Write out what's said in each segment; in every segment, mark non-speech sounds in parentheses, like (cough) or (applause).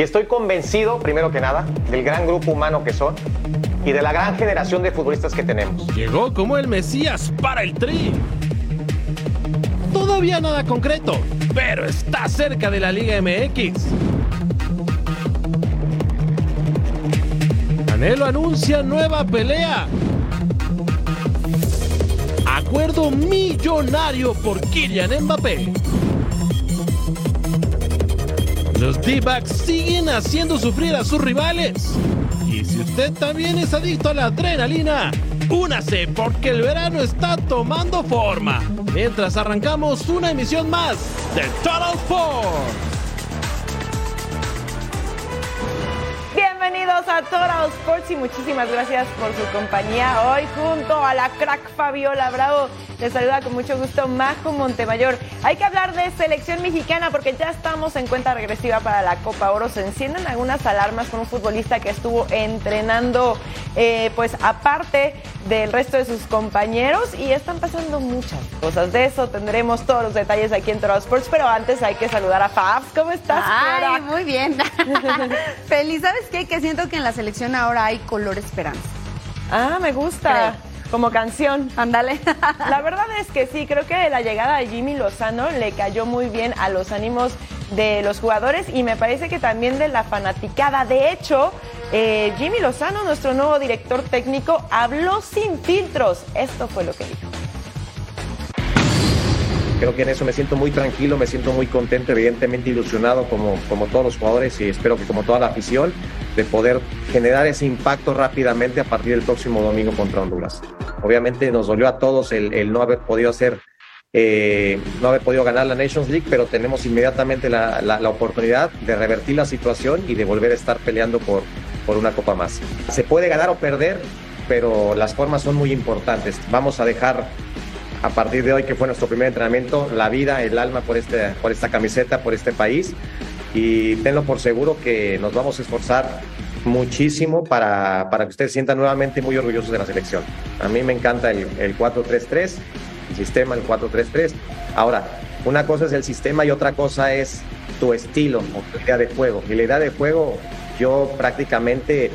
Y estoy convencido, primero que nada, del gran grupo humano que son y de la gran generación de futbolistas que tenemos. Llegó como el Mesías para el Tri. Todavía nada concreto, pero está cerca de la Liga MX. Canelo anuncia nueva pelea. Acuerdo millonario por Kylian Mbappé. Los D-backs siguen haciendo sufrir a sus rivales. Y si usted también es adicto a la adrenalina, únase porque el verano está tomando forma. Mientras arrancamos una emisión más de Total Sports. A Sports y muchísimas gracias por su compañía hoy junto a la crack Fabiola Bravo. Les saluda con mucho gusto Majo Montemayor. Hay que hablar de selección mexicana porque ya estamos en cuenta regresiva para la Copa Oro. Se encienden algunas alarmas con un futbolista que estuvo entrenando eh, pues aparte del resto de sus compañeros y están pasando muchas cosas. De eso tendremos todos los detalles aquí en Total Sports, pero antes hay que saludar a Fabs. ¿Cómo estás? Ay, muy bien. (laughs) Feliz, ¿sabes qué? Que siento que en la selección ahora hay color esperanza. Ah, me gusta. Como canción. Ándale. La verdad es que sí, creo que la llegada de Jimmy Lozano le cayó muy bien a los ánimos de los jugadores y me parece que también de la fanaticada. De hecho, eh, Jimmy Lozano, nuestro nuevo director técnico, habló sin filtros. Esto fue lo que dijo. Creo que en eso me siento muy tranquilo, me siento muy contento, evidentemente ilusionado como, como todos los jugadores y espero que como toda la afición, de poder generar ese impacto rápidamente a partir del próximo domingo contra Honduras. Obviamente nos dolió a todos el, el no haber podido hacer, eh, no haber podido ganar la Nations League, pero tenemos inmediatamente la, la- la oportunidad de revertir la situación y de volver a estar peleando por, por una copa más. Se puede ganar o perder, pero las formas son muy importantes. Vamos a dejar a partir de hoy, que fue nuestro primer entrenamiento, la vida, el alma por, este, por esta camiseta, por este país. Y tenlo por seguro que nos vamos a esforzar muchísimo para, para que ustedes sientan nuevamente muy orgullosos de la selección. A mí me encanta el, el 4-3-3, el sistema, el 4-3-3. Ahora, una cosa es el sistema y otra cosa es tu estilo o tu idea de juego. Y la idea de juego, yo prácticamente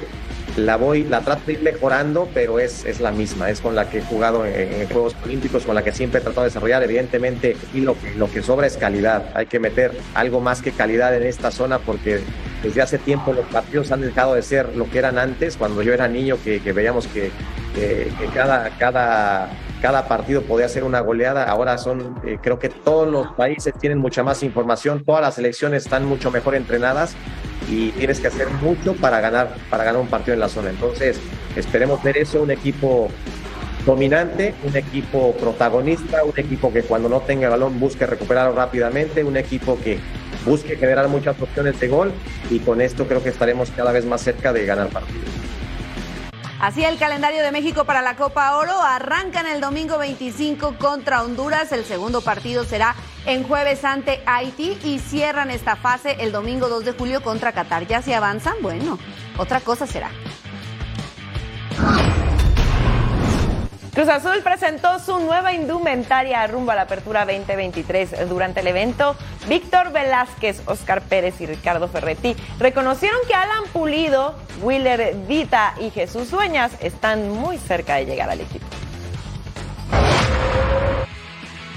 la voy, la trato de ir mejorando, pero es, es la misma, es con la que he jugado en, en Juegos Olímpicos, con la que siempre he tratado de desarrollar, evidentemente, y lo, lo que sobra es calidad. Hay que meter algo más que calidad en esta zona porque desde hace tiempo los partidos han dejado de ser lo que eran antes, cuando yo era niño, que, que veíamos que, que- que cada, cada, cada partido podía ser una goleada. Ahora son, eh, creo que todos los países tienen mucha más información, todas las selecciones están mucho mejor entrenadas y tienes que hacer mucho para ganar, para ganar un partido en la zona. Entonces, esperemos ver eso, un equipo dominante, un equipo protagonista, un equipo que cuando no tenga el balón busque recuperarlo rápidamente, un equipo que busque generar muchas opciones de gol y con esto creo que estaremos cada vez más cerca de ganar partidos. Así el calendario de México para la Copa Oro arrancan el domingo 25 contra Honduras. El segundo partido será en jueves ante Haití y cierran esta fase el domingo 2 de julio contra Qatar. Ya si avanzan, bueno, otra cosa será. Cruz Azul presentó su nueva indumentaria rumbo a la apertura 2023. Durante el evento, Víctor Velázquez, Oscar Pérez y Ricardo Ferretti reconocieron que Alan Pulido, Willer Dita y Jesús Dueñas están muy cerca de llegar al equipo.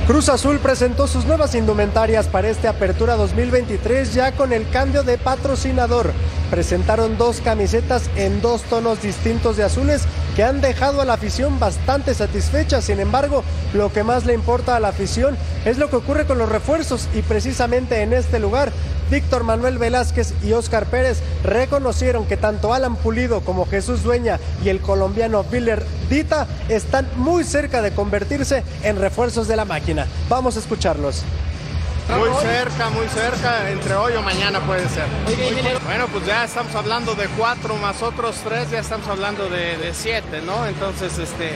Cruz Azul presentó sus nuevas indumentarias para esta apertura 2023 ya con el cambio de patrocinador. Presentaron dos camisetas en dos tonos distintos de azules que han dejado a la afición bastante satisfecha. Sin embargo, lo que más le importa a la afición es lo que ocurre con los refuerzos y precisamente en este lugar Víctor Manuel Velázquez y Oscar Pérez reconocieron que tanto Alan Pulido como Jesús Dueña y el colombiano Viller Dita están muy cerca de convertirse en refuerzos de la máquina. Vamos a escucharlos. Muy cerca, muy cerca, entre hoy o mañana puede ser. Bueno, pues ya estamos hablando de cuatro más otros tres, ya estamos hablando de, de siete, ¿no? Entonces, este,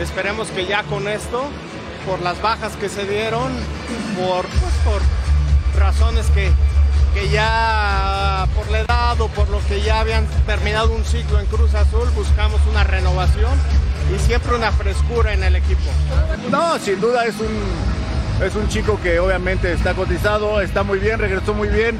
esperemos que ya con esto, por las bajas que se dieron, por, pues, por razones que, que ya por la edad o por lo que ya habían terminado un ciclo en Cruz Azul, buscamos una renovación y siempre una frescura en el equipo. No, sin duda es un, es un chico que obviamente está cotizado, está muy bien, regresó muy bien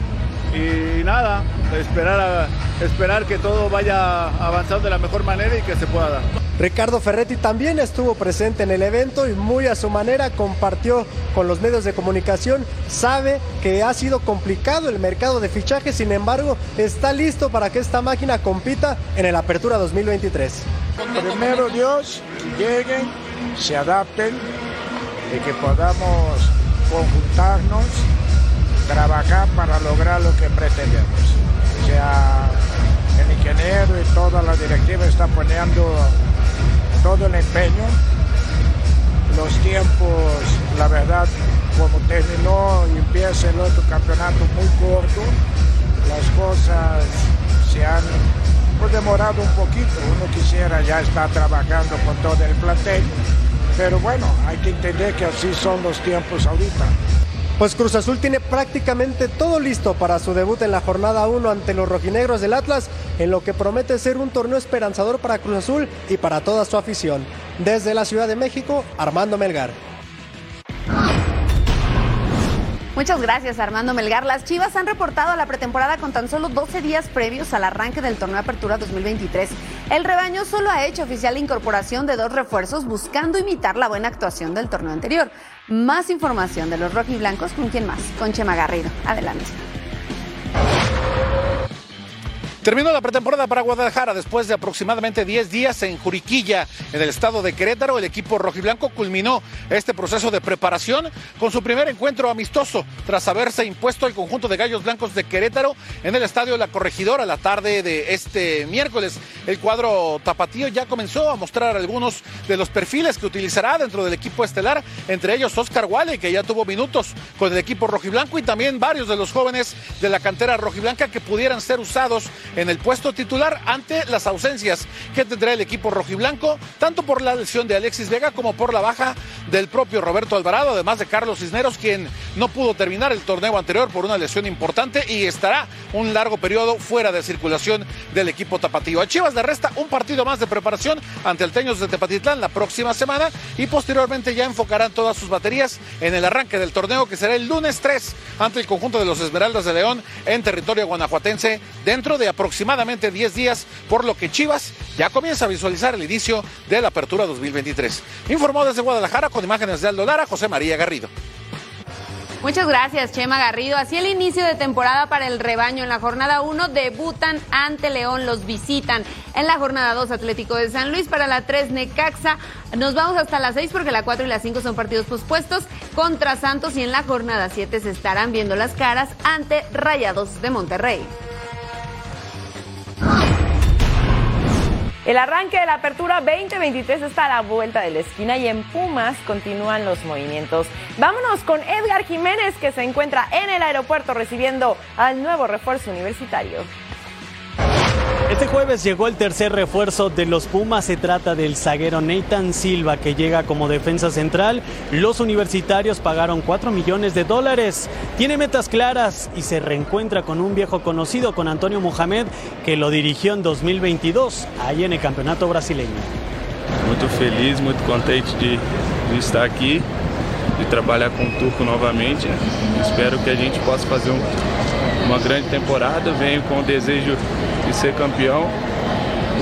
y nada, esperar, esperar que todo vaya avanzando de la mejor manera y que se pueda dar. Ricardo Ferretti también estuvo presente en el evento y muy a su manera compartió con los medios de comunicación. Sabe que ha sido complicado el mercado de fichajes, sin embargo, está listo para que esta máquina compita en el Apertura 2023. Primero Dios, que lleguen, se adapten y que podamos conjuntarnos trabajar para lograr lo que pretendemos. O sea, el ingeniero y toda la directiva está poniendo todo el empeño. Los tiempos, la verdad, como terminó y empieza el otro campeonato muy corto, las cosas se han pues, demorado un poquito. Uno quisiera ya estar trabajando con todo el plantel, pero bueno, hay que entender que así son los tiempos ahorita. Pues Cruz Azul tiene prácticamente todo listo para su debut en la jornada 1 ante los rojinegros del Atlas, en lo que promete ser un torneo esperanzador para Cruz Azul y para toda su afición. Desde la Ciudad de México, Armando Melgar. Muchas gracias, Armando Melgar. Las Chivas han reportado a la pretemporada con tan solo 12 días previos al arranque del torneo Apertura 2023. El rebaño solo ha hecho oficial la incorporación de dos refuerzos buscando imitar la buena actuación del torneo anterior. Más información de los rojiblancos con quién más, con Chema Garrido. Adelante. Terminó la pretemporada para Guadalajara después de aproximadamente 10 días en Juriquilla, en el estado de Querétaro. El equipo rojiblanco culminó este proceso de preparación con su primer encuentro amistoso tras haberse impuesto al conjunto de Gallos Blancos de Querétaro en el estadio La Corregidora la tarde de este miércoles. El cuadro tapatío ya comenzó a mostrar algunos de los perfiles que utilizará dentro del equipo estelar, entre ellos Oscar Wale, que ya tuvo minutos con el equipo rojiblanco y también varios de los jóvenes de la cantera rojiblanca que pudieran ser usados en el puesto titular ante las ausencias que tendrá el equipo rojiblanco, tanto por la lesión de Alexis Vega como por la baja del propio Roberto Alvarado, además de Carlos Cisneros, quien no pudo terminar el torneo anterior por una lesión importante y estará un largo periodo fuera de circulación del equipo tapatío. A Chivas le resta un partido más de preparación ante el Teños de Tepatitlán la próxima semana y posteriormente ya enfocarán todas sus baterías en el arranque del torneo que será el lunes 3 ante el conjunto de los Esmeraldas de León en territorio guanajuatense dentro de aproximadamente aproximadamente 10 días, por lo que Chivas ya comienza a visualizar el inicio de la apertura 2023. Informó desde Guadalajara con imágenes de Aldo Lara, José María Garrido. Muchas gracias, Chema Garrido. Así el inicio de temporada para el rebaño. En la jornada 1 debutan ante León, los visitan. En la jornada 2, Atlético de San Luis. Para la 3, Necaxa. Nos vamos hasta las 6 porque la 4 y la 5 son partidos pospuestos contra Santos. Y en la jornada 7 se estarán viendo las caras ante Rayados de Monterrey. El arranque de la apertura 2023 está a la vuelta de la esquina y en Pumas continúan los movimientos. Vámonos con Edgar Jiménez que se encuentra en el aeropuerto recibiendo al nuevo refuerzo universitario. Este jueves llegó el tercer refuerzo de los Pumas. Se trata del zaguero Nathan Silva, que llega como defensa central. Los universitarios pagaron 4 millones de dólares. Tiene metas claras y se reencuentra con un viejo conocido, con Antonio Mohamed, que lo dirigió en 2022, ahí en el campeonato brasileño. Muy feliz, muy contente de, de estar aquí, de trabajar con Turco nuevamente. Espero que a gente possa fazer um, uma grande temporada. Venho com o desejo de ser campeão,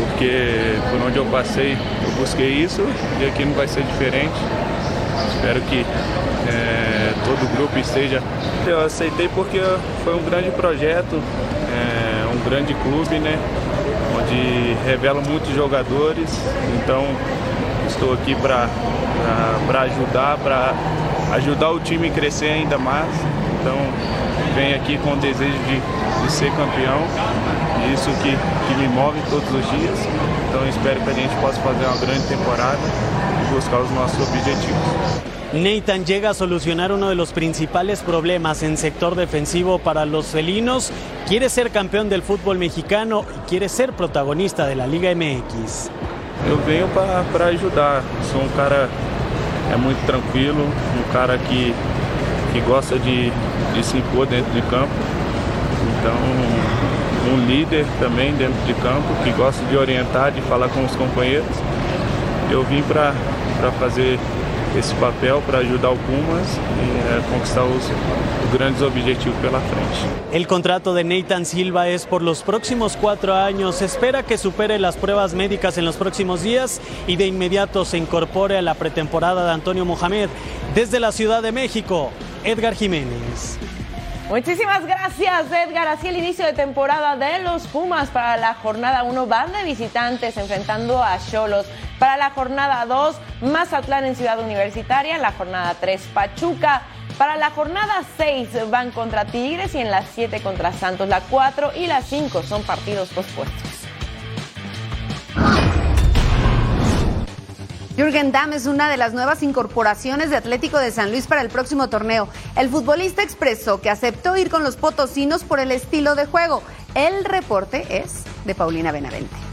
porque por onde eu passei eu busquei isso e aqui não vai ser diferente. Espero que é, todo o grupo esteja. Eu aceitei porque foi um grande projeto, é, um grande clube, né? Onde revela muitos jogadores. Então estou aqui para ajudar, para ajudar o time a crescer ainda mais. Então venho aqui com o desejo de, de ser campeão isso que, que me move todos os dias. Então espero que a gente possa fazer uma grande temporada e buscar os nossos objetivos. Nathan llega a solucionar uno de los principales problemas en sector defensivo para los felinos. Quiere ser campeón del fútbol mexicano y quiere ser protagonista de la Liga MX. Eu venho para ajudar. Sou um cara é muito tranquilo, um cara que, que gosta de, de se impor dentro de campo. Então, um líder também dentro de campo, que gosta de orientar, de falar com os companheiros. Eu vim para fazer esse papel para ajudar o Pumas e é, conquistar os, os grandes objetivos pela frente. El contrato de Nathan Silva es por los próximos cuatro años. Espera que supere las pruebas médicas en los próximos días y de inmediato se incorpore a la pretemporada de Antonio Mohamed. Desde la Ciudad de México, Edgar Jiménez. Muchísimas gracias, Edgar. Así el inicio de temporada de los Pumas para la jornada 1 van de visitantes enfrentando a Cholos. Para la jornada 2, Mazatlán en Ciudad Universitaria. La jornada 3, Pachuca. Para la jornada 6 van contra Tigres y en la 7 contra Santos. La 4 y la 5 son partidos pospuestos. Jürgen Damm es una de las nuevas incorporaciones de Atlético de San Luis para el próximo torneo. El futbolista expresó que aceptó ir con los potosinos por el estilo de juego. El reporte es de Paulina Benavente.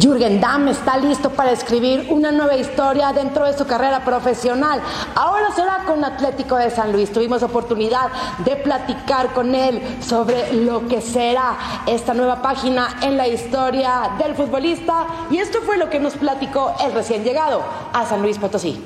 Jürgen Damm está listo para escribir una nueva historia dentro de su carrera profesional. Ahora será con Atlético de San Luis. Tuvimos oportunidad de platicar con él sobre lo que será esta nueva página en la historia del futbolista y esto fue lo que nos platicó el recién llegado a San Luis Potosí.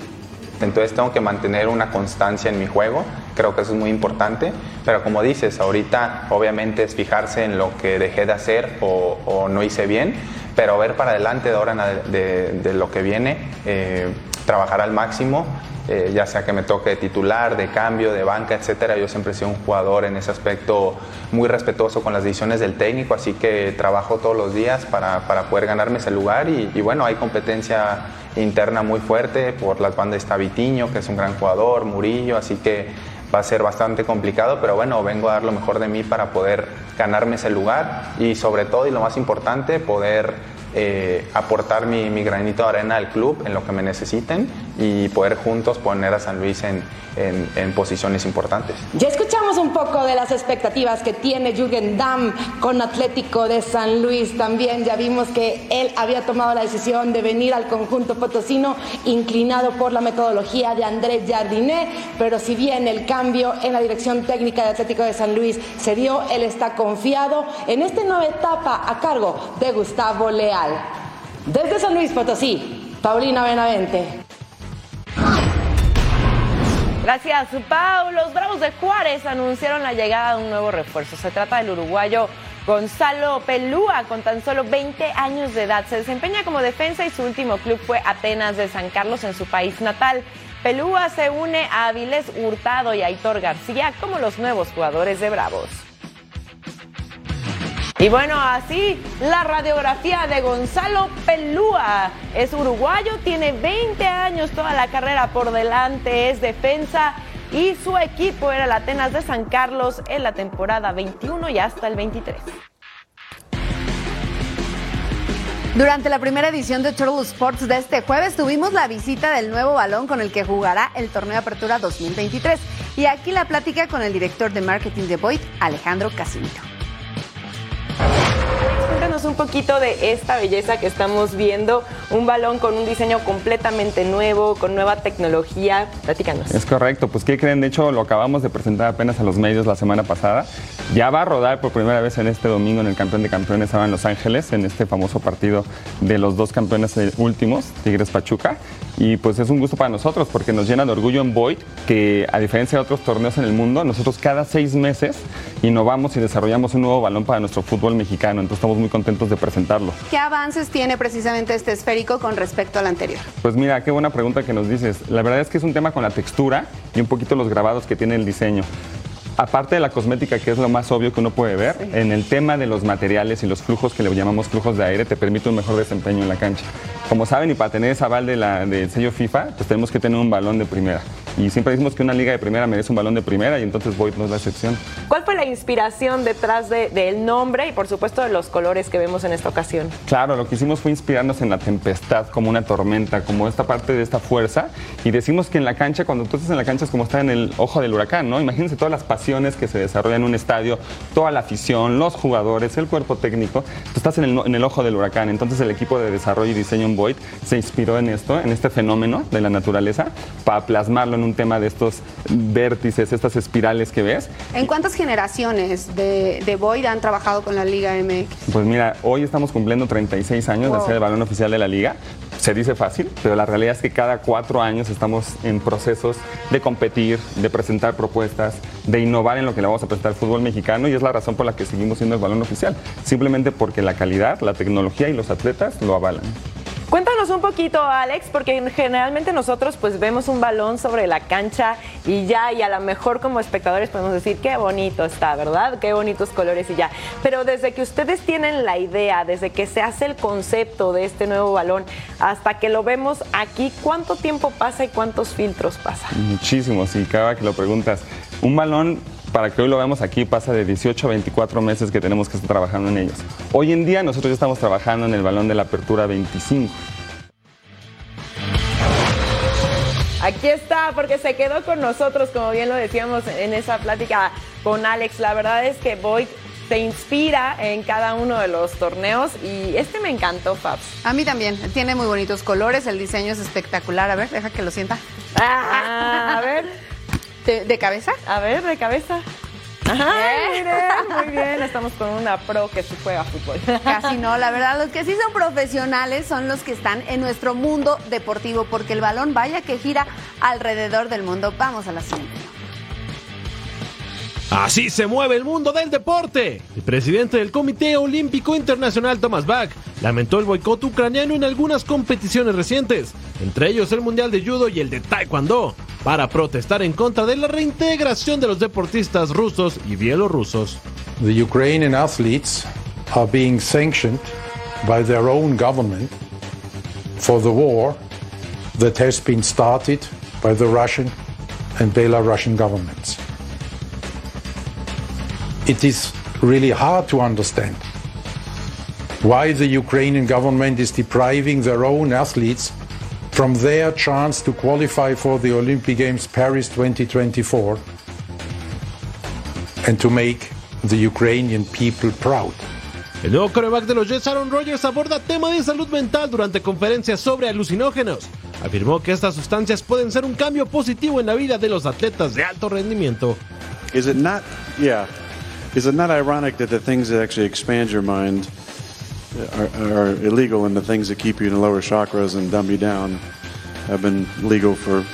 Entonces tengo que mantener una constancia en mi juego, creo que eso es muy importante, pero como dices, ahorita obviamente es fijarse en lo que dejé de hacer o, o no hice bien, pero ver para adelante de ahora de, de, lo que viene, eh, trabajar al máximo, eh, ya sea que me toque de titular, de cambio, de banca, etcétera. Yo siempre he sido un jugador en ese aspecto muy respetuoso con las decisiones del técnico, así que trabajo todos los días para, para poder ganarme ese lugar y, y, bueno, hay competencia interna muy fuerte, por las bandas está Vitiño, que es un gran jugador, Murillo, así que va a ser bastante complicado, pero bueno, vengo a dar lo mejor de mí para poder ganarme ese lugar y sobre todo, y lo más importante, poder eh, aportar mi, mi, granito de arena al club en lo que me necesiten y poder juntos poner a San Luis en, en, posiciones importantes. Ya escuchamos un poco de las expectativas que tiene Jürgen Damm con Atlético de San Luis también. Ya vimos que él había tomado la decisión de venir al conjunto potosino inclinado por la metodología de Andrés Jardiné, pero si bien el cambio en la dirección técnica de Atlético de San Luis se dio, él está confiado en esta nueva etapa a cargo de Gustavo Leal. Desde San Luis Potosí, Paulina Benavente. Gracias, Pau. Los Bravos de Juárez anunciaron la llegada de un nuevo refuerzo. Se trata del uruguayo Gonzalo Pelúa, con tan solo 20 años de edad. Se desempeña como defensa y su último club fue Atenas de San Carlos en su país natal. Pelúa se une a Avilés Hurtado y Aitor García como los nuevos jugadores de Bravos. Y bueno, así la radiografía de Gonzalo Pelúa. Es uruguayo, tiene 20 años, toda la carrera por delante, es defensa y su equipo era el Atenas de San Carlos en la temporada 21 y hasta el 23. Durante la primera edición de Turtle Sports de este jueves tuvimos la visita del nuevo balón con el que jugará el torneo Apertura 2023. Y aquí la plática con el director de marketing de Boyd, Alejandro Casimiro cuéntanos un poquito de esta belleza que estamos viendo, un balón con un diseño completamente nuevo, con nueva tecnología. Platícanos. Es correcto, pues ¿qué creen? De hecho, lo acabamos de presentar apenas a los medios la semana pasada. Ya va a rodar por primera vez en este domingo en el Campeón de Campeones estaba en Los Ángeles, en este famoso partido de los dos campeones últimos, Tigres Pachuca. Y pues es un gusto para nosotros porque nos llena de orgullo en Boyd que a diferencia de otros torneos en el mundo, nosotros cada seis meses innovamos y desarrollamos un nuevo balón para nuestro fútbol mexicano. Entonces estamos muy contentos de presentarlo. ¿Qué avances tiene precisamente este esférico con respecto al anterior? Pues mira, qué buena pregunta que nos dices. La verdad es que es un tema con la textura y un poquito los grabados que tiene el diseño aparte de la cosmética, que es lo más obvio que uno puede ver, en el tema de los materiales y los flujos que le llamamos flujos de aire, te permite un mejor desempeño en la cancha. Como saben, y para tener esa aval de la, del sello FIFA, pues tenemos que tener un balón de primera. Y siempre decimos que una liga de primera merece un balón de primera y entonces Void no es la excepción. ¿Cuál fue la inspiración detrás del de, nombre y por supuesto de los colores que vemos en esta ocasión? Claro, lo que hicimos fue inspirarnos en la tempestad, como una tormenta, como esta parte de esta fuerza. Y decimos que en la cancha, cuando tú estás en la cancha es como estar en el ojo del huracán, ¿no? Imagínense todas las pasiones que se desarrollan en un estadio, toda la afición, los jugadores, el cuerpo técnico. Tú estás en el, en el ojo del huracán. Entonces el equipo de desarrollo y diseño en Void se inspiró en esto, en este fenómeno de la naturaleza, para plasmarlo en un tema de estos vértices, estas espirales que ves. ¿En cuántas generaciones de, de Boyd han trabajado con la Liga MX? Pues mira, hoy estamos cumpliendo 36 años de ser el balón oficial de la liga. Se dice fácil, pero la realidad es que cada cuatro años estamos en procesos de competir, de presentar propuestas, de innovar en lo que le vamos a presentar al fútbol mexicano y es la razón por la que seguimos siendo el balón oficial. Simplemente porque la calidad, la tecnología y los atletas lo avalan. Cuéntanos un poquito, Alex, porque generalmente nosotros pues vemos un balón sobre la cancha y ya, y a lo mejor como espectadores podemos decir qué bonito está, ¿verdad? Qué bonitos colores y ya. Pero desde que ustedes tienen la idea, desde que se hace el concepto de este nuevo balón, hasta que lo vemos aquí, ¿cuánto tiempo pasa y cuántos filtros pasa? Muchísimos, y cada que lo preguntas, un balón para que hoy lo veamos aquí pasa de 18 a 24 meses que tenemos que estar trabajando en ellos. Hoy en día nosotros ya estamos trabajando en el balón de la apertura 25. Aquí está, porque se quedó con nosotros, como bien lo decíamos en esa plática con Alex. La verdad es que Boyd se inspira en cada uno de los torneos y este me encantó, Fabs. A mí también. Tiene muy bonitos colores, el diseño es espectacular. A ver, deja que lo sienta. Ah, a ver. ¿De, de cabeza? A ver, de cabeza. Ay, miren, muy bien, (laughs) estamos con una pro que sí juega fútbol. Casi no, la verdad, los que sí son profesionales son los que están en nuestro mundo deportivo, porque el balón vaya que gira alrededor del mundo. Vamos a la siguiente. Así se mueve el mundo del deporte. El presidente del Comité Olímpico Internacional, Thomas Bach, lamentó el boicot ucraniano en algunas competiciones recientes, entre ellos el Mundial de Judo y el de Taekwondo, para protestar en contra de la reintegración de los deportistas rusos y bielorrusos. The Ukrainian athletes are being sanctioned by their own government for the war that has been started by the Russian and Belarusian governments. It is really hard to understand why the Ukrainian government is depriving their own athletes from their chance to qualify for the Olympic Games Paris 2024 and to make the Ukrainian people proud. El nuevo coreback de los Jets, Aaron Rodgers, aborda tema de salud mental durante conferencias sobre alucinógenos. Afirmó que estas sustancias pueden ser un cambio positivo en la vida de los atletas de alto rendimiento. Is it not? Yeah. Is it not ironic that the things that actually expand your mind are, are illegal and the things that keep you in the lower chakras and dumb you down have been legal for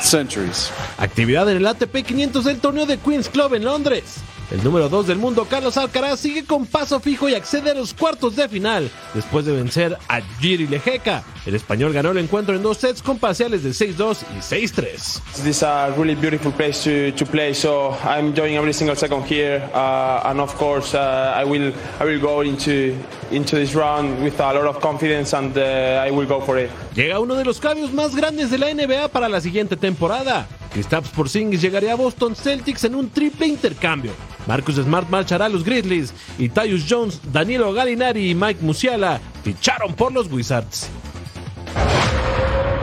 centuries? Actividad en el ATP 500 del torneo de Queen's Club en Londres. El número 2 del mundo, Carlos Alcaraz, sigue con paso fijo y accede a los cuartos de final después de vencer a Giri Lejeca. El español ganó el encuentro en dos sets con parciales de 6-2 y 6-3. This is really beautiful place to play, so I'm enjoying every single second here. Uh, and of course, uh, I will I will go into into this round with a lot of confidence, and uh, I will go for it. Llega uno de los cambios más grandes de la NBA para la siguiente temporada. Kristaps Porzingis llegaría a Boston Celtics en un triple intercambio. Marcus Smart marchará a los Grizzlies y Tyus Jones, Danilo Gallinari y Mike Musiala ficharon por los Wizards.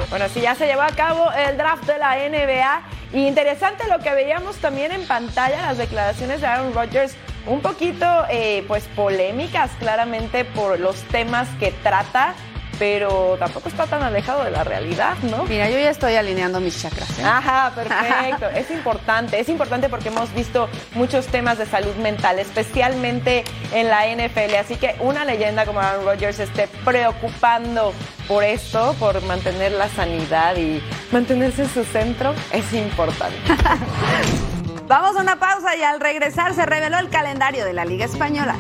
Bueno, sí, ya se llevó a cabo el draft de la NBA. Y interesante lo que veíamos también en pantalla, las declaraciones de Aaron Rodgers, un poquito eh, pues polémicas claramente por los temas que trata, pero tampoco está tan alejado de la realidad, ¿no? Mira, yo ya estoy alineando mis chakras. ¿eh? Ajá, perfecto. es importante, es importante porque hemos visto muchos temas de salud mental, especialmente en la NFL. Así que una leyenda como Aaron Rodgers esté preocupando por esto, por mantener la sanidad y mantenerse en su centro, es importante. (laughs) Vamos a una pausa y al regresar se reveló el calendario de la Liga Española.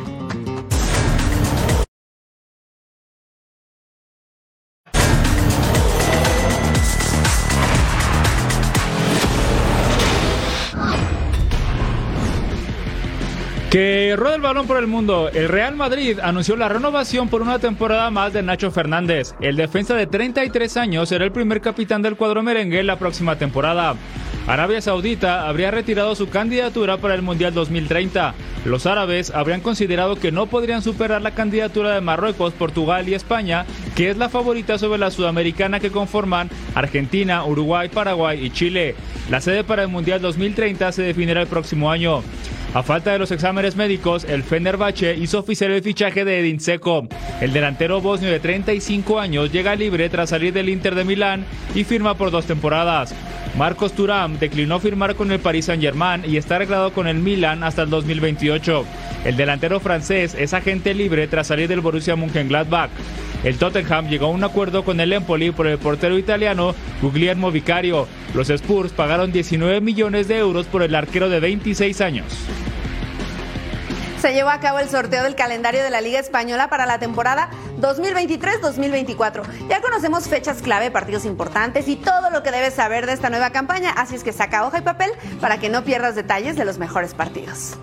Que rueda el balón por el mundo. El Real Madrid anunció la renovación por una temporada más de Nacho Fernández. El defensa de 33 años será el primer capitán del cuadro merengue la próxima temporada. Arabia Saudita habría retirado su candidatura para el Mundial 2030. Los árabes habrían considerado que no podrían superar la candidatura de Marruecos, Portugal y España, que es la favorita sobre la sudamericana que conforman Argentina, Uruguay, Paraguay y Chile. La sede para el Mundial 2030 se definirá el próximo año. A falta de los exámenes médicos, el Fenerbahce hizo oficial el fichaje de Edin Seco. El delantero bosnio de 35 años llega libre tras salir del Inter de Milán y firma por dos temporadas. Marcos Turam declinó firmar con el Paris Saint-Germain y está arreglado con el Milan hasta el 2028. El delantero francés es agente libre tras salir del Borussia Mönchengladbach. El Tottenham llegó a un acuerdo con el Empoli por el portero italiano Guglielmo Vicario. Los Spurs pagaron 19 millones de euros por el arquero de 26 años. Se llevó a cabo el sorteo del calendario de la Liga Española para la temporada 2023-2024. Ya conocemos fechas clave, partidos importantes y todo lo que debes saber de esta nueva campaña, así es que saca hoja y papel para que no pierdas detalles de los mejores partidos.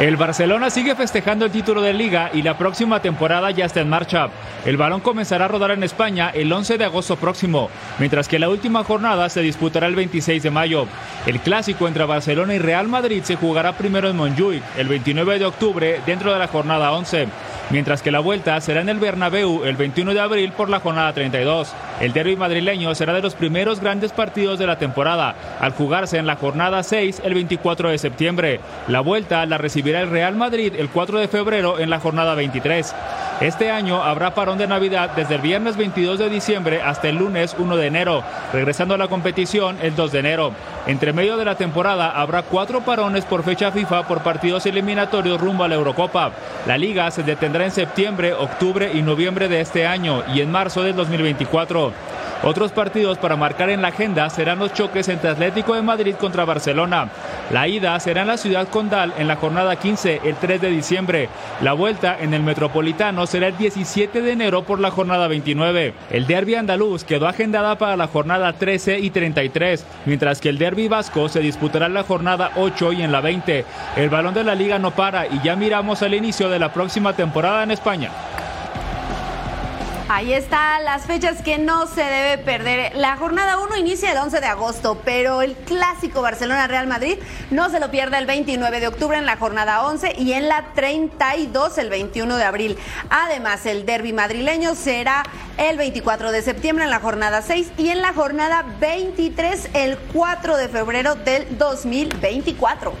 El Barcelona sigue festejando el título de liga y la próxima temporada ya está en marcha. El balón comenzará a rodar en España el 11 de agosto próximo, mientras que la última jornada se disputará el 26 de mayo. El clásico entre Barcelona y Real Madrid se jugará primero en Montjuic el 29 de octubre dentro de la jornada 11 mientras que la vuelta será en el Bernabéu el 21 de abril por la jornada 32. El derby madrileño será de los primeros grandes partidos de la temporada, al jugarse en la jornada 6 el 24 de septiembre. La vuelta la recibirá el Real Madrid el 4 de febrero en la jornada 23. Este año habrá parón de Navidad desde el viernes 22 de diciembre hasta el lunes 1 de enero, regresando a la competición el 2 de enero. Entre medio de la temporada habrá cuatro parones por fecha FIFA por partidos eliminatorios rumbo a la Eurocopa. La liga se detendrá en septiembre, octubre y noviembre de este año y en marzo del 2024. Otros partidos para marcar en la agenda serán los choques entre Atlético de Madrid contra Barcelona. La ida será en la ciudad condal en la jornada 15 el 3 de diciembre. La vuelta en el Metropolitano será el 17 de enero por la jornada 29. El derby andaluz quedó agendada para la jornada 13 y 33, mientras que el derby vasco se disputará en la jornada 8 y en la 20. El balón de la liga no para y ya miramos al inicio de la próxima temporada en España. Ahí están las fechas que no se debe perder. La jornada 1 inicia el 11 de agosto, pero el clásico Barcelona-Real Madrid no se lo pierde el 29 de octubre en la jornada 11 y en la 32 el 21 de abril. Además, el derby madrileño será el 24 de septiembre en la jornada 6 y en la jornada 23 el 4 de febrero del 2024.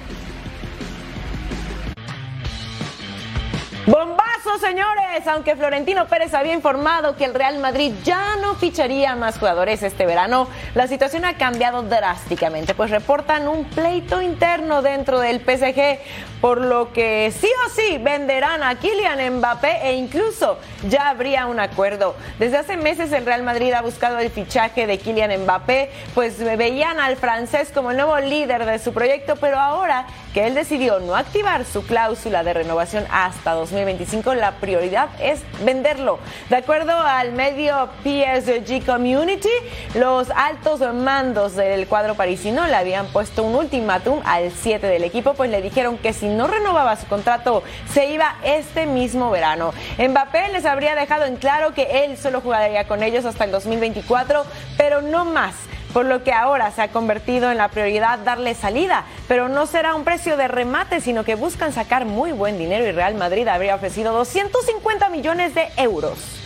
¡Bombazo, señores! Aunque Florentino Pérez había informado que el Real Madrid ya no ficharía más jugadores este verano, la situación ha cambiado drásticamente, pues reportan un pleito interno dentro del PSG, por lo que sí o sí venderán a Kylian Mbappé e incluso ya habría un acuerdo. Desde hace meses el Real Madrid ha buscado el fichaje de Kylian Mbappé, pues veían al francés como el nuevo líder de su proyecto, pero ahora que él decidió no activar su cláusula de renovación hasta 2025, la prioridad es venderlo. De acuerdo al medio PSG Community, los altos mandos del cuadro parisino le habían puesto un ultimátum al 7 del equipo, pues le dijeron que si no renovaba su contrato se iba este mismo verano. Mbappé les habría dejado en claro que él solo jugaría con ellos hasta el 2024, pero no más por lo que ahora se ha convertido en la prioridad darle salida, pero no será un precio de remate, sino que buscan sacar muy buen dinero y Real Madrid habría ofrecido 250 millones de euros.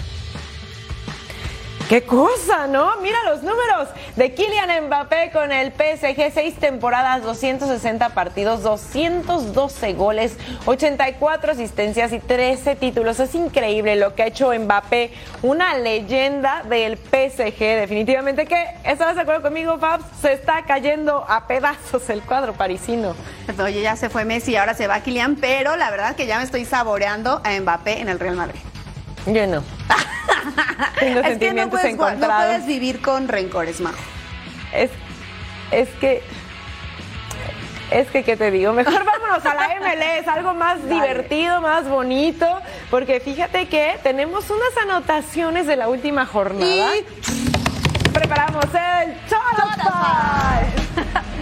Qué cosa, ¿no? Mira los números de Kylian Mbappé con el PSG, seis temporadas, 260 partidos, 212 goles, 84 asistencias y 13 títulos. Es increíble lo que ha hecho Mbappé, una leyenda del PSG. Definitivamente que, ¿estabas de acuerdo conmigo, Fabs? Se está cayendo a pedazos el cuadro parisino. Oye, ya se fue Messi, ahora se va Kylian, pero la verdad que ya me estoy saboreando a Mbappé en el Real Madrid. Yo no. (laughs) (laughs) Tengo es que no puedes, no encontrados. puedes vivir con rencores, Majo. Es, es que. Es que, ¿qué te digo? Mejor (laughs) vámonos a la MLS, algo más divertido, más bonito, porque fíjate que tenemos unas anotaciones de la última jornada. Preparamos el Total (laughs)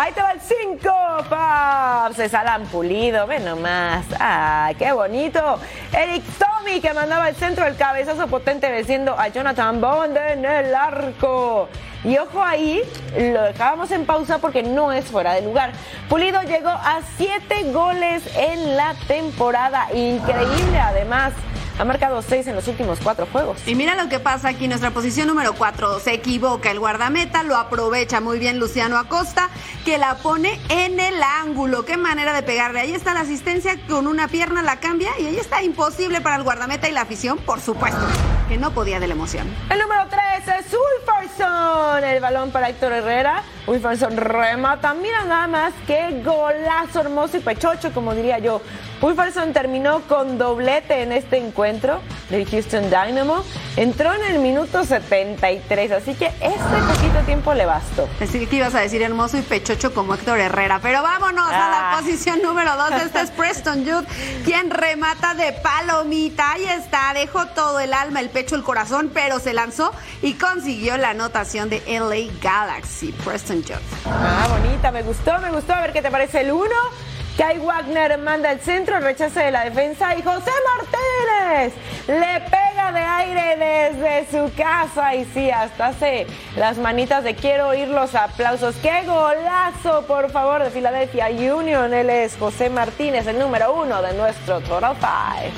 Ahí te va el 5, Paps. Se Alan Pulido, ve nomás. ¡Ah, qué bonito! Eric Tommy que mandaba el centro del cabezazo potente venciendo a Jonathan Bond en el arco. Y ojo ahí, lo dejábamos en pausa porque no es fuera de lugar. Pulido llegó a 7 goles en la temporada. Increíble, además. ha marcado seis en los últimos cuatro juegos. Y mira lo que pasa aquí, nuestra posición número cuatro, se equivoca el guardameta, lo aprovecha muy bien Luciano Acosta, que la pone en el ángulo. Qué manera de pegarle. Ahí está la asistencia, con una pierna la cambia y ahí está imposible para el guardameta y la afición, por supuesto, que no podía de la emoción. El número 3 es Ulfarson. El balón para Héctor Herrera. Ulfarson remata. Mira nada más qué golazo hermoso y pechocho, como diría yo. Ulfarson terminó con doblete en este encuentro del Houston Dynamo. Entró en el minuto 73, así que este poquito tiempo le bastó. Decir que ibas a decir hermoso y pechocho como Héctor Herrera. Pero vámonos a la Ah. posición número 2. Este es (laughs) Preston Jude, quien remata de palomita. Ahí está, dejó todo el alma, el pecho, el corazón, pero se lanzó y consiguió la anotación de LA Galaxy. Preston Jude. Ah, bonita, me gustó, me gustó. A ver qué te parece el 1. Kai Wagner manda el centro, el rechace de la defensa y José Martínez le pega de aire desde su casa y sí, hasta hace las manitas de quiero oír los aplausos. ¡Qué golazo, por favor, de Philadelphia Union! Él es José Martínez, el número uno de nuestro Total Five.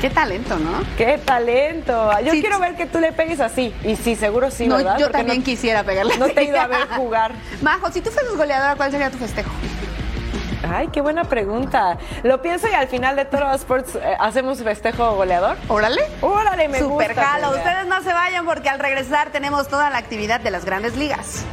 Qué talento, ¿no? ¡Qué talento! Yo Sí, quiero ver que tú le pegues así. Y sí, seguro sí, No, ¿verdad? yo Porque también no- quisiera pegarle. No te he ido a ver (laughs) jugar. Majo, si tú fueras goleadora, ¿cuál sería tu festejo? Ay, qué buena pregunta. Lo pienso y al final de todos los sports eh, hacemos festejo goleador. Órale. Órale, me Super gusta. Julia. Ustedes no se vayan porque al regresar tenemos toda la actividad de las grandes ligas.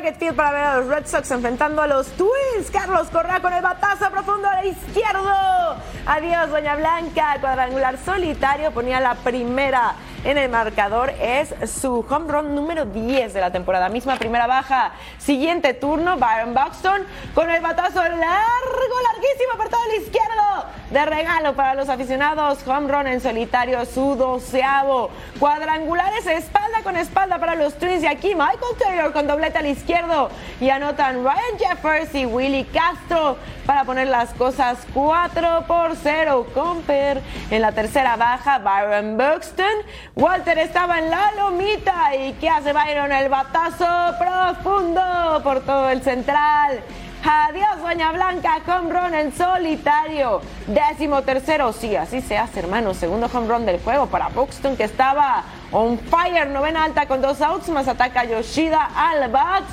Target para ver a los Red Sox enfrentando a los Twins. Carlos Correa con el batazo profundo a la izquierdo. Adiós, Doña Blanca. Cuadrangular solitario ponía la primera en el marcador. Es su home run número 10 de la temporada. Misma primera baja. Siguiente turno, Byron Buxton con el batazo largo, larguísimo apartado a la izquierdo. De regalo para los aficionados. Home run en solitario, su doceavo. Cuadrangulares espalda con espalda para los Twins. Y aquí Michael Taylor con doblete al izquierdo. Y anotan Ryan Jeffers y Willy Castro para poner las cosas 4 por 0. Comper en la tercera baja, Byron Buxton. Walter estaba en la lomita. ¿Y qué hace Byron? El batazo profundo por todo el central. Adiós, Doña Blanca, home run en solitario. Décimo tercero, sí, así se hace, hermano. Segundo home run del juego para Buxton, que estaba on fire. Novena alta con dos outs, más ataca Yoshida al bat.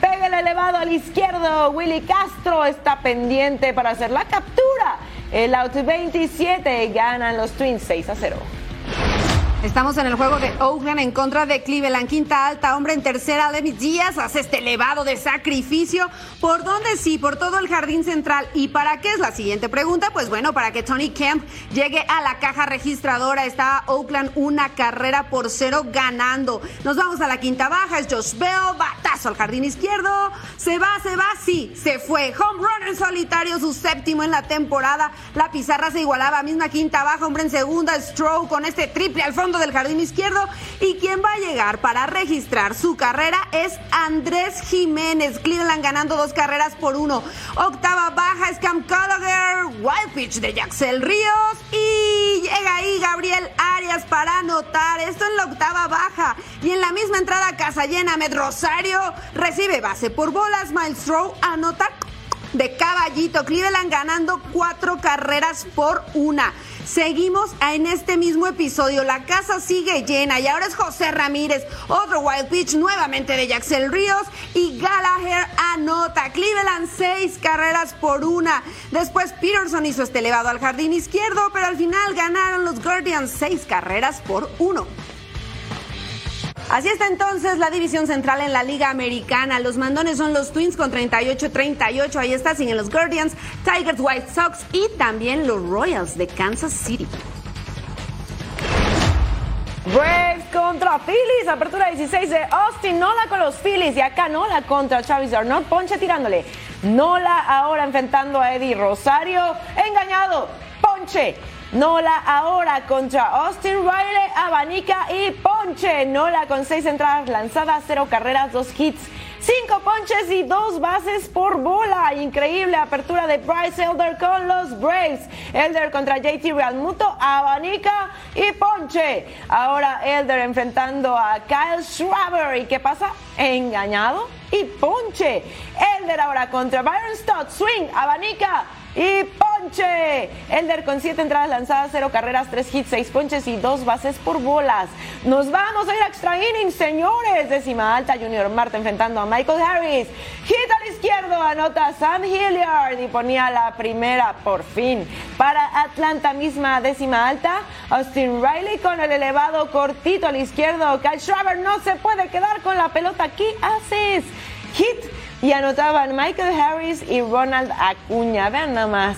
Pega el elevado al izquierdo. Willy Castro está pendiente para hacer la captura. El out 27 ganan los Twins 6 a 0. Estamos en el juego de Oakland en contra de Cleveland. Quinta alta, hombre en tercera. Lemis Díaz hace este elevado de sacrificio. ¿Por dónde sí? Por todo el jardín central. ¿Y para qué es la siguiente pregunta? Pues bueno, para que Tony Kemp llegue a la caja registradora. Está Oakland una carrera por cero ganando. Nos vamos a la quinta baja. Es Josh Bell. Batazo al jardín izquierdo. Se va, se va. Sí, se fue. Home run en solitario, su séptimo en la temporada. La pizarra se igualaba. Misma quinta baja, hombre en segunda. Stroke con este triple al del jardín izquierdo. Y quien va a llegar para registrar su carrera es Andrés Jiménez. Cleveland ganando dos carreras por uno. Octava baja es Cam Gallagher. Wild pitch de Jaxel Ríos. Y llega ahí Gabriel Arias para anotar. Esto en la octava baja. Y en la misma entrada casa llena, Med Rosario recibe base por bolas. Miles Stroh anota de caballito. Cleveland ganando cuatro carreras por una. Seguimos en este mismo episodio. La casa sigue llena y ahora es José Ramírez. Otro wild pitch nuevamente de Jaxel Ríos y Gallagher anota. Cleveland seis carreras por una. Después Peterson hizo este elevado al jardín izquierdo, pero al final ganaron los Guardians seis carreras por uno. Así está entonces la división central en la Liga Americana. Los mandones son los Twins con 38-38. Ahí está, siguen los Guardians, Tigers, White Sox y también los Royals de Kansas City. Braves contra Phillies, apertura 16 de Austin, Nola con los Phillies y acá Nola contra Travis Arnott, Ponche tirándole. Nola ahora enfrentando a Eddie Rosario, engañado, Ponche. Nola ahora contra Austin Riley, abanica y Ponche. Nola con seis entradas lanzadas, cero carreras, dos hits, Cinco ponches y dos bases por bola. Increíble apertura de Bryce Elder con los Braves. Elder contra JT Realmuto, abanica y ponche. Ahora Elder enfrentando a Kyle Schwaber. ¿Y qué pasa? Engañado y ponche. Elder ahora contra Byron Stott, swing, abanica y ponche. Elder con siete entradas lanzadas, cero carreras, tres hits, seis ponches y dos bases por bolas. Nos vamos a ir a extra innings, señores. Décima alta, Junior Marte enfrentando a Michael Harris. Hit al izquierdo, anota Sam Hilliard y ponía la primera por fin. Para Atlanta, misma décima alta, Austin Riley con el elevado cortito al izquierdo. Kyle Schraber no se puede quedar con la pelota. ¿Qué haces? Hit y anotaban Michael Harris y Ronald Acuña. Vean nada más.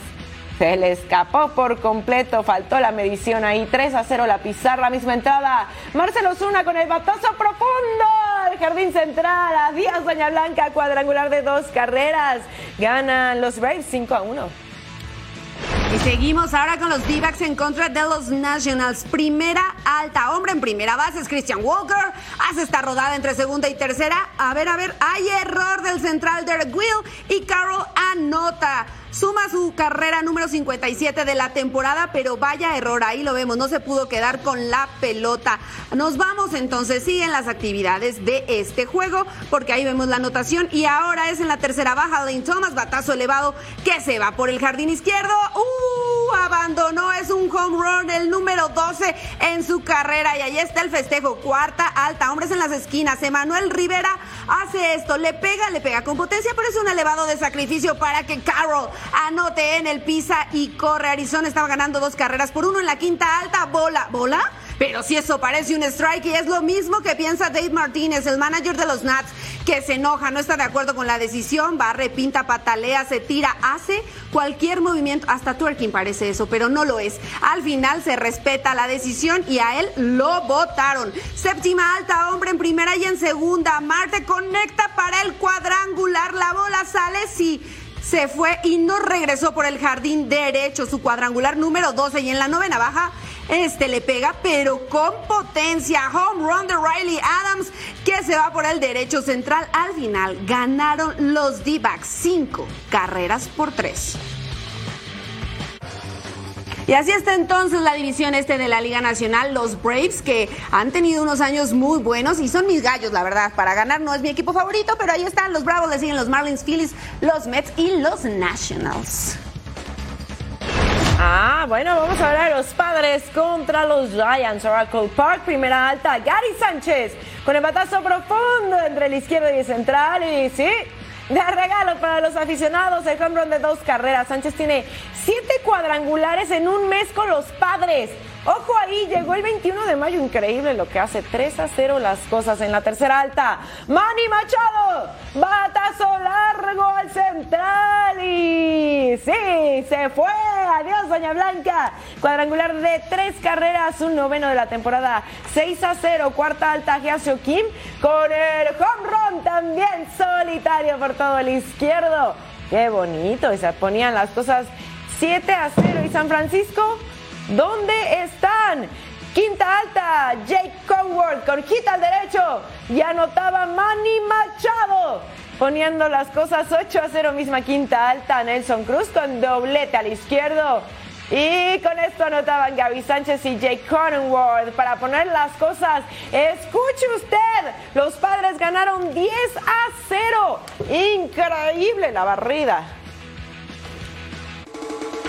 Se le escapó por completo, faltó la medición ahí. 3 a 0 la pizarra, misma entrada. Marcelo Zuna con el batazo profundo al jardín central. Adiós, Doña Blanca, cuadrangular de dos carreras. Ganan los Braves 5 a 1. Seguimos ahora con los d en contra de los Nationals. Primera alta, hombre en primera base es Christian Walker. Hace esta rodada entre segunda y tercera. A ver, a ver, hay error del central Derek Will y Carroll anota. Suma su carrera número 57 de la temporada, pero vaya error, ahí lo vemos, no se pudo quedar con la pelota. Nos vamos entonces, siguen las actividades de este juego, porque ahí vemos la anotación y ahora es en la tercera baja, Lane Thomas, batazo elevado que se va por el jardín izquierdo. ¡Uh! Abandonó, es un home run, el número 12 en su carrera y ahí está el festejo, cuarta alta, hombres en las esquinas, Emanuel Rivera hace esto, le pega, le pega con potencia, pero es un elevado de sacrificio para que Carroll anote en el pisa y corre. Arizona estaba ganando dos carreras por uno en la quinta alta. Bola, bola. Pero si eso parece un strike y es lo mismo que piensa Dave Martínez, el manager de los Nats, que se enoja, no está de acuerdo con la decisión, va, repinta, patalea, se tira, hace cualquier movimiento, hasta twerking parece eso, pero no lo es. Al final se respeta la decisión y a él lo votaron. Séptima alta, hombre en primera y en segunda. Marte conecta para el cuadrangular, la bola sale, sí se fue y no regresó por el jardín derecho, su cuadrangular número 12 y en la novena baja este le pega, pero con potencia. Home run de Riley Adams, que se va por el derecho central. Al final ganaron los D-backs 5 carreras por 3. Y así está entonces la división este de la Liga Nacional, los Braves, que han tenido unos años muy buenos y son mis gallos, la verdad. Para ganar no es mi equipo favorito, pero ahí están los Bravos, le siguen los Marlins, Phillies, los Mets y los Nationals. Ah, bueno, vamos a ver a los padres contra los Giants. Oracle Park, primera alta, Gary Sánchez con el batazo profundo entre el izquierdo y el central. Y sí, de regalo para los aficionados, el home de dos carreras. Sánchez tiene siete cuadrangulares en un mes con los padres. Ojo ahí, llegó el 21 de mayo, increíble lo que hace, 3 a 0 las cosas en la tercera alta. Manny Machado, batazo largo al central y sí, se fue, adiós Doña Blanca. Cuadrangular de tres carreras, un noveno de la temporada, 6 a 0, cuarta alta Giasio Kim con el home run también solitario por todo el izquierdo. Qué bonito, y se ponían las cosas 7 a 0 y San Francisco ¿Dónde están? Quinta alta, Jake Conward con quita al derecho y anotaba Manny Machado. Poniendo las cosas 8 a 0, misma quinta alta, Nelson Cruz con doblete al izquierdo. Y con esto anotaban Gaby Sánchez y Jake Cronenworth para poner las cosas. Escuche usted, los padres ganaron 10 a 0. Increíble la barrida.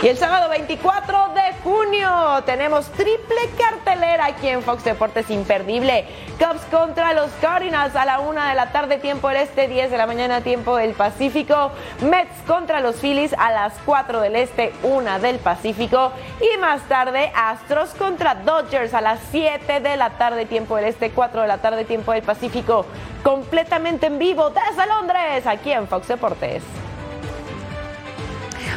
Y el sábado 24 de junio tenemos triple cartelera aquí en Fox Deportes Imperdible. Cubs contra los Cardinals a la una de la tarde, tiempo del este, 10 de la mañana, tiempo del Pacífico. Mets contra los Phillies a las 4 del este, 1 del Pacífico. Y más tarde, Astros contra Dodgers a las 7 de la tarde, tiempo del este, 4 de la tarde, tiempo del Pacífico. Completamente en vivo desde Londres, aquí en Fox Deportes.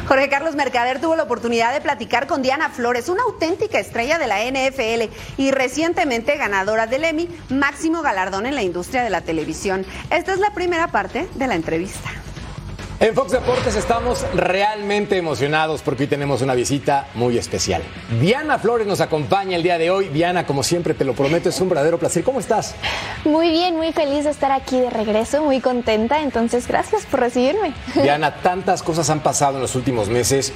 Jorge Carlos Mercader tuvo la oportunidad de platicar con Diana Flores, una auténtica estrella de la NFL y recientemente ganadora del Emmy, máximo galardón en la industria de la televisión. Esta es la primera parte de la entrevista. En Fox Deportes estamos realmente emocionados porque hoy tenemos una visita muy especial. Diana Flores nos acompaña el día de hoy. Diana, como siempre te lo prometo, es un verdadero placer. ¿Cómo estás? Muy bien, muy feliz de estar aquí de regreso, muy contenta. Entonces, gracias por recibirme. Diana, tantas cosas han pasado en los últimos meses.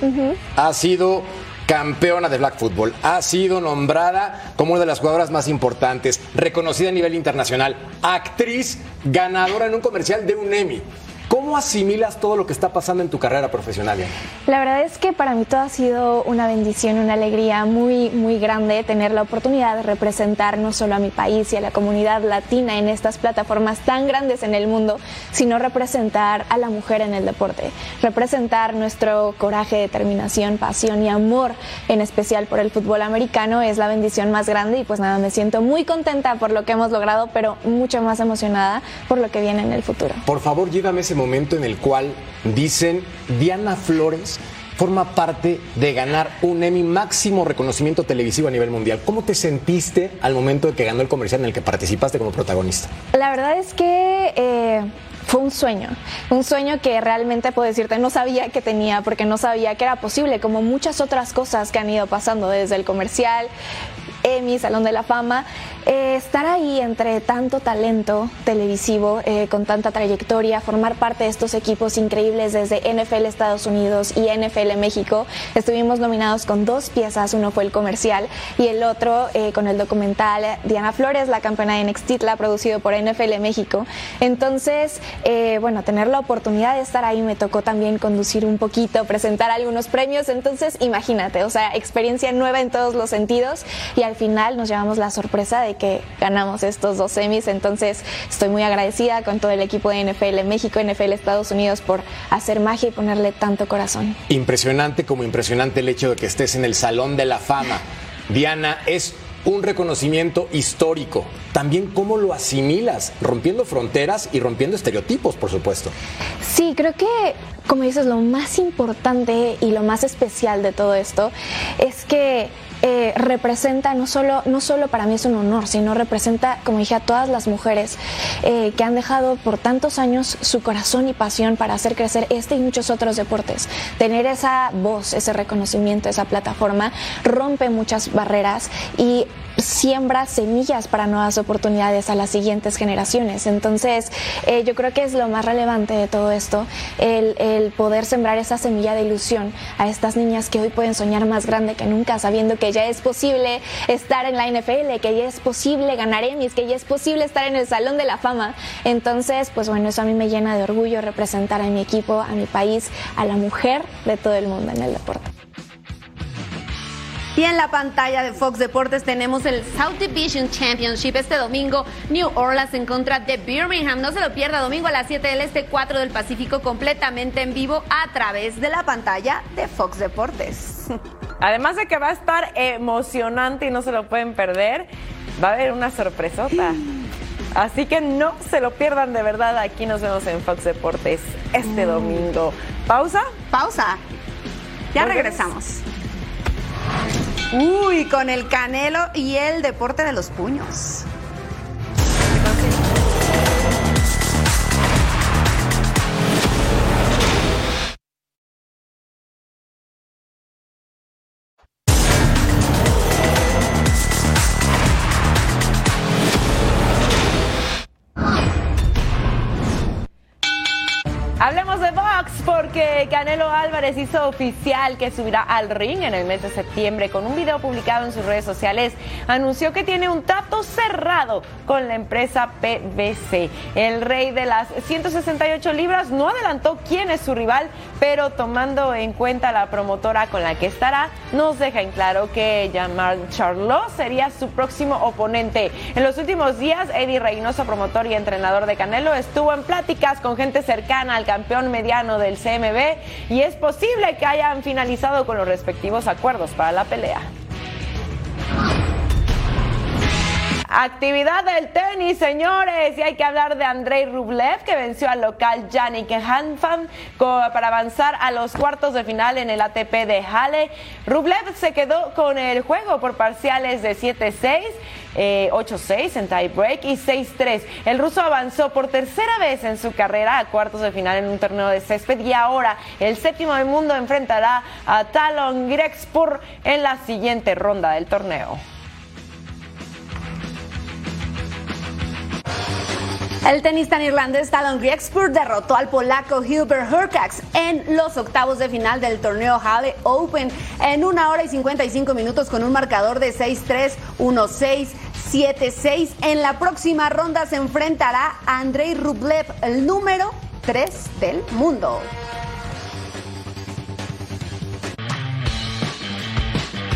Ha sido campeona de Black Football, ha sido nombrada como una de las jugadoras más importantes, reconocida a nivel internacional, actriz, ganadora en un comercial de un Emmy. ¿Cómo asimilas todo lo que está pasando en tu carrera profesional? La verdad es que para mí todo ha sido una bendición, una alegría muy, muy grande tener la oportunidad de representar no solo a mi país y a la comunidad latina en estas plataformas tan grandes en el mundo, sino representar a la mujer en el deporte, representar nuestro coraje, determinación, pasión y amor, en especial por el fútbol americano, es la bendición más grande y pues nada, me siento muy contenta por lo que hemos logrado, pero mucho más emocionada por lo que viene en el futuro. Por favor, llévame ese momento en el cual dicen Diana Flores forma parte de ganar un Emmy máximo reconocimiento televisivo a nivel mundial. ¿Cómo te sentiste al momento de que ganó el comercial en el que participaste como protagonista? La verdad es que eh, fue un sueño, un sueño que realmente puedo decirte no sabía que tenía porque no sabía que era posible, como muchas otras cosas que han ido pasando desde el comercial, Emmy, Salón de la Fama, eh, estar ahí entre tanto talento televisivo, eh, con tanta trayectoria, formar parte de estos equipos increíbles desde NFL Estados Unidos y NFL México. Estuvimos nominados con dos piezas, uno fue el comercial y el otro eh, con el documental Diana Flores, la campeona de Nextitla, producido por NFL México. Entonces, bueno, tener la oportunidad de estar ahí me tocó también conducir un poquito, presentar algunos premios. Entonces, imagínate, o sea, experiencia nueva en todos los sentidos y al final nos llevamos la sorpresa de que ganamos estos dos semis. Entonces estoy muy agradecida con todo el equipo de NFL México, NFL Estados Unidos por hacer magia y ponerle tanto corazón. Impresionante como impresionante el hecho de que estés en el Salón de la Fama. Diana, es un reconocimiento histórico. También cómo lo asimilas, rompiendo fronteras y rompiendo estereotipos, por supuesto. Sí, creo que, como dices, lo más importante y lo más especial de todo esto es que eh, representa no solo, no solo para mí es un honor, sino representa, como dije, a todas las mujeres eh, que han dejado por tantos años su corazón y pasión para hacer crecer este y muchos otros deportes. Tener esa voz, ese reconocimiento, esa plataforma, rompe muchas barreras y siembra semillas para nuevas oportunidades a las siguientes generaciones. Entonces, eh, yo creo que es lo más relevante de todo esto, el, poder sembrar esa semilla de ilusión a estas niñas que hoy pueden soñar más grande que nunca, sabiendo que ya es posible estar en la NFL, que ya es posible ganar Emmys, que ya es posible estar en el Salón de la Fama. Entonces, pues bueno, eso a mí me llena de orgullo representar a mi equipo, a mi país, a la mujer de todo el mundo en el deporte. Y en la pantalla de Fox Deportes tenemos el South Division Championship este domingo, New Orleans en contra de Birmingham. No se lo pierda, domingo a las 7 del Este, 4 del Pacífico, completamente en vivo a través de la pantalla de Fox Deportes. (laughs) Además de que va a estar emocionante y no se lo pueden perder, va a haber una sorpresota. (gasps) Así que no se lo pierdan de verdad. Aquí nos vemos en Fox Deportes este domingo. ¿Pausa? Pausa. Ya regresamos. Uy, con el canelo y el deporte de los puños. Canelo Álvarez hizo oficial que subirá al ring en el mes de septiembre con un video publicado en sus redes sociales. Anunció que tiene un trato cerrado con la empresa PBC. El rey de las 168 libras no adelantó quién es su rival, pero tomando en cuenta la promotora con la que estará, nos deja en claro que Jamal Charlot sería su próximo oponente. En los últimos días, Eddie Reynoso, promotor y entrenador de Canelo, estuvo en pláticas con gente cercana al campeón mediano del CMB y es posible que hayan finalizado con los respectivos acuerdos para la pelea. Actividad del tenis, señores. Y hay que hablar de Andrei Rublev, que venció al local Yannick Hanfan para avanzar a los cuartos de final en el ATP de Halle. Rublev se quedó con el juego por parciales de 7-6. 8-6 eh, en tiebreak y 6-3. El ruso avanzó por tercera vez en su carrera a cuartos de final en un torneo de césped y ahora el séptimo del mundo enfrentará a Talon Grexpur en la siguiente ronda del torneo. El tenista irlandés Talon Griexpur derrotó al polaco Hilbert Hurkacz en los octavos de final del torneo Halle Open en una hora y 55 minutos con un marcador de 6-3, 1-6, 7-6. En la próxima ronda se enfrentará a Andrei Rublev, el número 3 del mundo.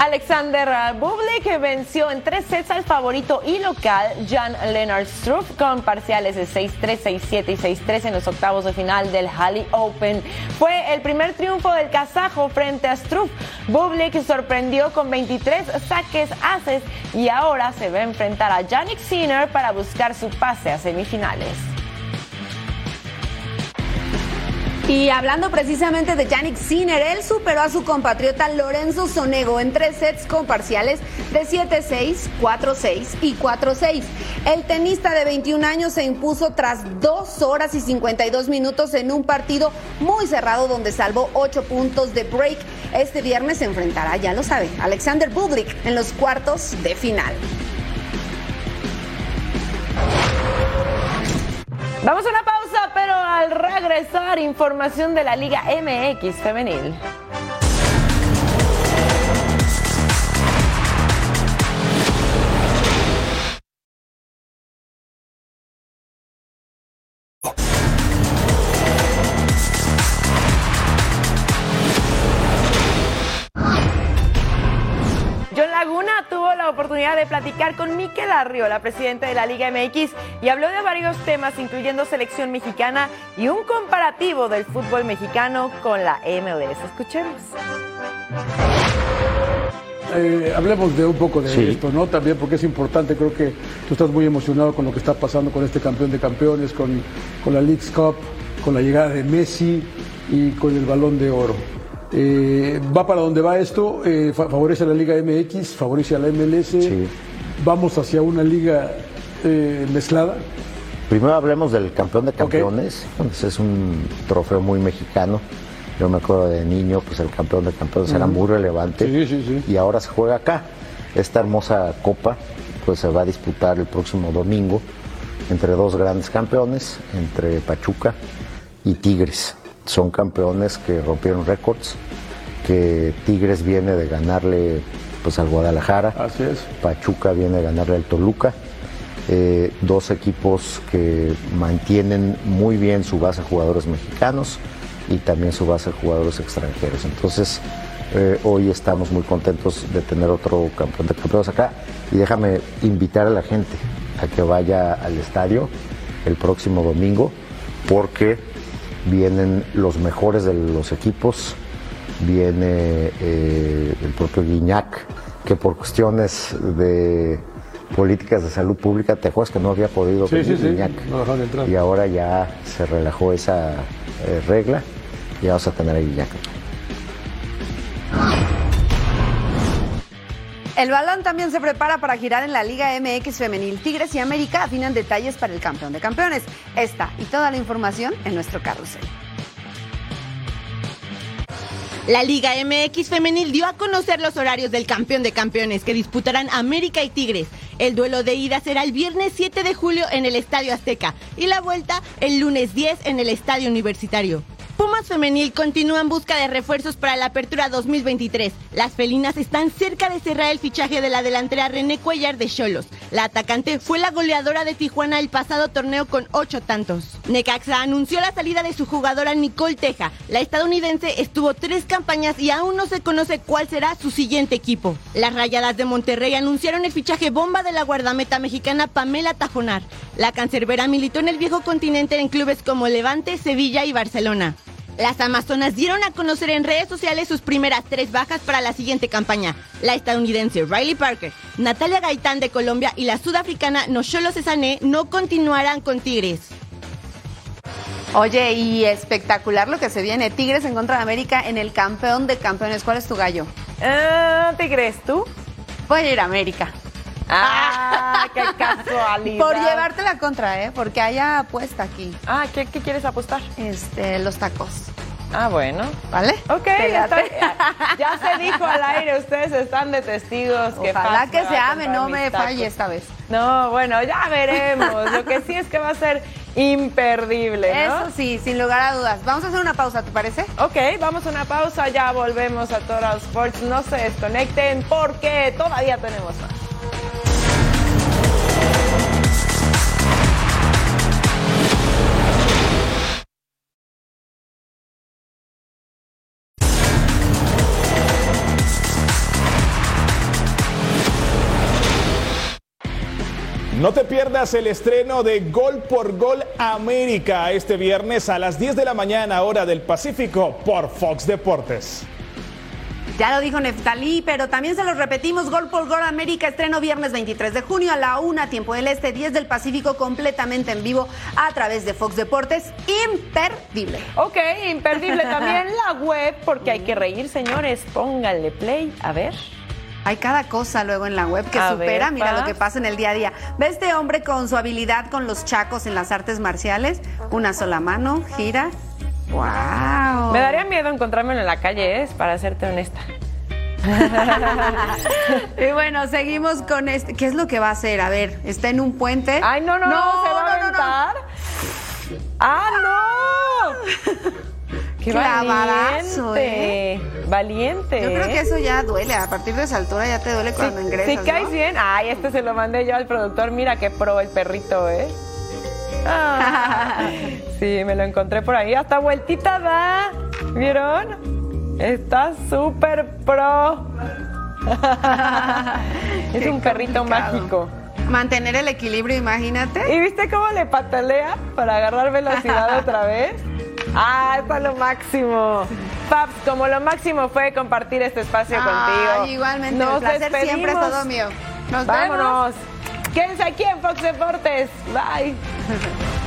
Alexander Bublik venció en tres sets al favorito y local Jan Lennart Struff con parciales de 6-3, 6-7 y 6-3 en los octavos de final del Halle Open. Fue el primer triunfo del kazajo frente a Struff. Bublik sorprendió con 23 saques haces y ahora se va a enfrentar a Yannick Sinner para buscar su pase a semifinales. Y hablando precisamente de Yannick Sinner, él superó a su compatriota Lorenzo Sonego en tres sets con parciales de 7-6, 4-6 y 4-6. El tenista de 21 años se impuso tras dos horas y 52 minutos en un partido muy cerrado donde salvó 8 puntos de break. Este viernes se enfrentará, ya lo sabe, Alexander Bublik en los cuartos de final. Vamos a una información de la Liga MX femenil. Oportunidad de platicar con Miquel Arriola, presidente de la Liga MX, y habló de varios temas, incluyendo selección mexicana y un comparativo del fútbol mexicano con la MLS. Escuchemos. Eh, hablemos de un poco de esto, ¿no? También porque es importante, creo que tú estás muy emocionado con lo que está pasando con este campeón de campeones, con, con la League's Cup, con la llegada de Messi y con el balón de oro. Eh, va para donde va esto, eh, favorece a la Liga MX, favorece a la MLS. Vamos hacia una liga eh, mezclada. Primero hablemos del campeón de campeones. es un trofeo muy mexicano. Yo me acuerdo de niño, pues el campeón de campeones era muy relevante. y ahora se juega acá. Esta hermosa copa pues se va a disputar el próximo domingo entre dos grandes campeones, entre Pachuca y Tigres son campeones que rompieron récords, que Tigres viene de ganarle pues al Guadalajara, Así es. Pachuca viene de ganarle al Toluca, eh, dos equipos que mantienen muy bien su base de jugadores mexicanos y también su base de jugadores extranjeros. Entonces, eh, hoy estamos muy contentos de tener otro campeón de campeones acá y déjame invitar a la gente a que vaya al estadio el próximo domingo porque vienen los mejores de los equipos, viene eh, el propio Guiñac, que por cuestiones de políticas de salud pública, te acuerdas que no había podido venir Guiñac. y ahora ya se relajó esa eh, regla y vamos a tener a Guiñac. El balón también se prepara para girar en la Liga MX Femenil. Tigres y América afinan detalles para el campeón de campeones. Esta y toda la información en nuestro carrusel. La Liga MX Femenil dio a conocer los horarios del campeón de campeones que disputarán América y Tigres. El duelo de ida será el viernes 7 de julio en el Estadio Azteca y la vuelta el lunes 10 en el Estadio Universitario. Pumas Femenil continúa en busca de refuerzos para la apertura 2023. Las felinas están cerca de cerrar el fichaje de la delantera René Cuellar de Cholos. La atacante fue la goleadora de Tijuana el pasado torneo con ocho tantos. Necaxa anunció la salida de su jugadora Nicole Teja. La estadounidense estuvo tres campañas y aún no se conoce cuál será su siguiente equipo. Las Rayadas de Monterrey anunciaron el fichaje bomba de la guardameta mexicana Pamela Tajonar. La cancerbera militó en el viejo continente en clubes como Levante, Sevilla y Barcelona. Las Amazonas dieron a conocer en redes sociales sus primeras tres bajas para la siguiente campaña. La estadounidense Riley Parker, Natalia Gaitán de Colombia y la sudafricana Nosholo Cesané no continuarán con Tigres. Oye, y espectacular lo que se viene. Tigres en contra de América en el campeón de campeones. ¿Cuál es tu gallo? Ah, ¿Tigres tú? Voy a ir a América. Ah, qué (laughs) casualidad. Por llevarte la contra, ¿eh? Porque haya apuesta aquí. Ah, ¿qué, qué quieres apostar? Este, los tacos. Ah, bueno. ¿Vale? Ok, ¿Te ya, late? está- ya se dijo al aire, ustedes están de testigos. que Ojalá que se ame, no me tacos. falle esta vez. No, bueno, ya veremos. Lo que sí es que va a ser imperdible, ¿no? Eso sí, sin lugar a dudas. Vamos a hacer una pausa, ¿te parece? Ok, vamos a una pausa, ya volvemos a Total Sports. No se desconecten porque todavía tenemos más. No te pierdas el estreno de Gol por Gol América este viernes a las 10 de la mañana, hora del Pacífico, por Fox Deportes. Ya lo dijo Neftalí, pero también se los repetimos. Gol por Gol América, estreno viernes 23 de junio a la 1, tiempo del Este, 10 del Pacífico, completamente en vivo a través de Fox Deportes. Imperdible. Ok, imperdible también la web porque hay que reír, señores. Pónganle play, a ver. Hay cada cosa luego en la web que A supera, ver, mira lo que pasa en el día a día. Ve este hombre con su habilidad con los chacos en las artes marciales, una sola mano, gira. ¡Wow! Me daría miedo encontrármelo en la calle, ¿eh? para serte honesta. (laughs) Y bueno, seguimos con este. ¿Qué es lo que va a hacer? A ver, está en un puente. Ay, no, no, no, ¿se va a aventar? ¡Ah, no! (laughs) ¡Qué Clavadazo, valiente! Valiente. Yo creo ¿eh? que eso ya duele. A partir de esa altura ya te duele cuando ingresas. Si caes bien, ay, este se lo mandé yo al productor. Mira qué pro el perrito, ¿eh? Ah, (laughs) sí, me lo encontré por ahí. Hasta vueltita da. ¿Vieron? Está súper pro. (laughs) es Qué un perrito complicado. mágico. Mantener el equilibrio, imagínate. ¿Y viste cómo le patalea para agarrar velocidad (laughs) otra vez? ¡Ah, está lo máximo! Paps, como lo máximo fue compartir este espacio Ay, contigo. igualmente, Nos el placer siempre es despedimos. todo mío. Nos Vámonos. Quédense aquí en Fox Deportes. Bye. (laughs)